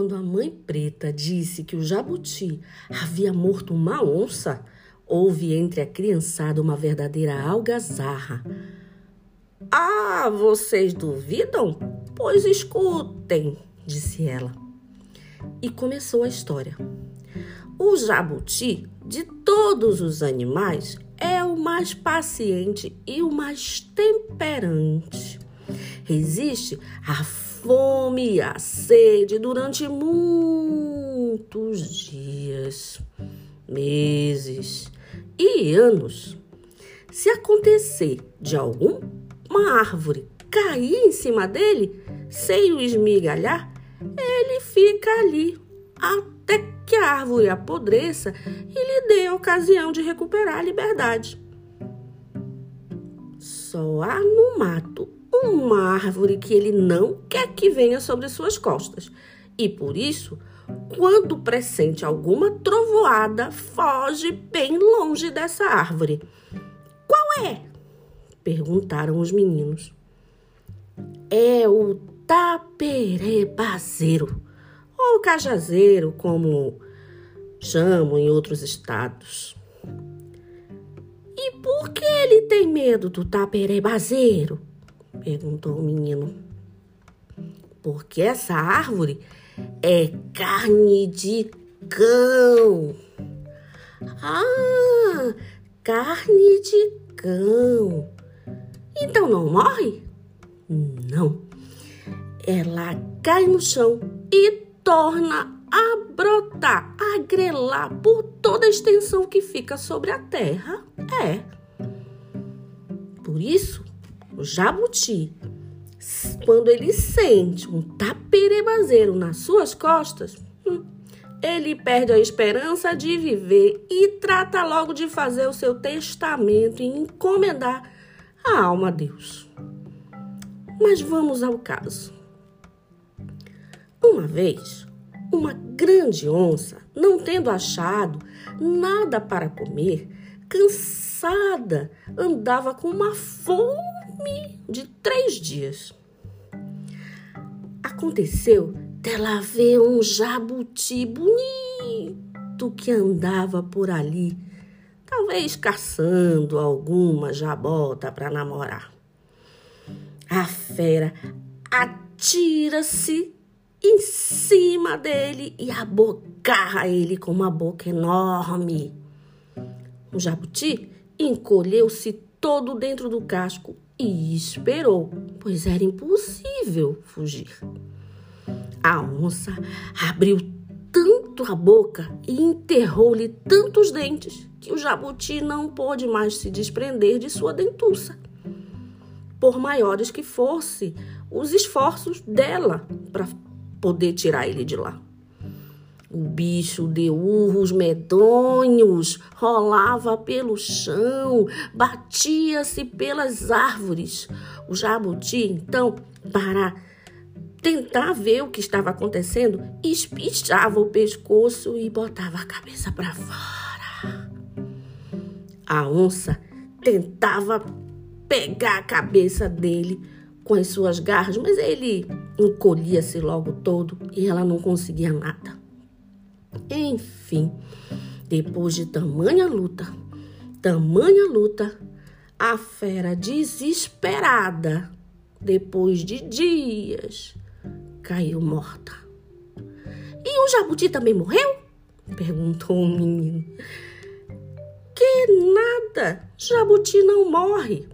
Quando a mãe preta disse que o jabuti havia morto uma onça, houve entre a criançada uma verdadeira algazarra. Ah, vocês duvidam? Pois escutem, disse ela. E começou a história. O jabuti, de todos os animais, é o mais paciente e o mais temperante. Resiste à fome e à sede durante muitos dias, meses e anos. Se acontecer de alguma árvore cair em cima dele sem o esmigalhar, ele fica ali até que a árvore apodreça e lhe dê a ocasião de recuperar a liberdade. Só há no mato uma árvore que ele não quer que venha sobre suas costas. E por isso, quando pressente alguma trovoada, foge bem longe dessa árvore. Qual é? perguntaram os meninos. É o taperebazeiro, ou cajazeiro, como chamam em outros estados. E por que ele tem medo do taperebazeiro? Perguntou o menino. Porque essa árvore é carne de cão. Ah, carne de cão. Então não morre? Não. Ela cai no chão e torna a brotar, a grelar por toda a extensão que fica sobre a terra. É. Por isso, o jabuti, quando ele sente um taperebazeiro nas suas costas, hum, ele perde a esperança de viver e trata logo de fazer o seu testamento e encomendar a alma a Deus. Mas vamos ao caso. Uma vez, uma grande onça, não tendo achado nada para comer, cansada, andava com uma fome de três dias. Aconteceu dela ver um jabuti bonito que andava por ali, talvez caçando alguma jabota para namorar. A fera atira-se em cima dele e abocarra ele com uma boca enorme. O jabuti encolheu-se todo dentro do casco e esperou, pois era impossível fugir. A onça abriu tanto a boca e enterrou-lhe tantos dentes que o jabuti não pôde mais se desprender de sua dentuça. Por maiores que fossem os esforços dela para poder tirar ele de lá. O bicho de urros medonhos rolava pelo chão, batia-se pelas árvores. O jabuti, então, para tentar ver o que estava acontecendo, espichava o pescoço e botava a cabeça para fora. A onça tentava pegar a cabeça dele com as suas garras, mas ele encolhia-se logo todo e ela não conseguia nada. Enfim, depois de tamanha luta, tamanha luta, a fera desesperada, depois de dias, caiu morta. E o jabuti também morreu? perguntou o menino. Que nada, jabuti não morre.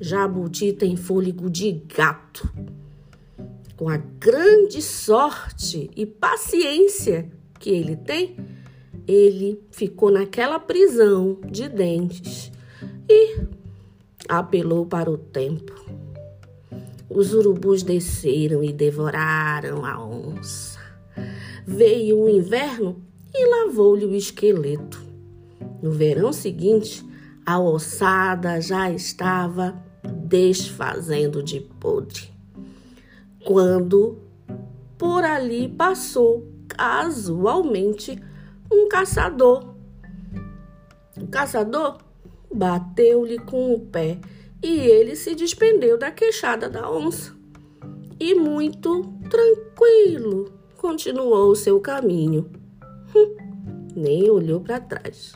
Jabuti tem fôlego de gato. Com a grande sorte e paciência que ele tem, ele ficou naquela prisão de dentes e apelou para o tempo. Os urubus desceram e devoraram a onça. Veio o inverno e lavou-lhe o esqueleto. No verão seguinte, a ossada já estava desfazendo de podre. Quando por ali passou casualmente um caçador. O caçador bateu-lhe com o pé e ele se despendeu da queixada da onça. E muito tranquilo continuou o seu caminho. Hum, nem olhou para trás.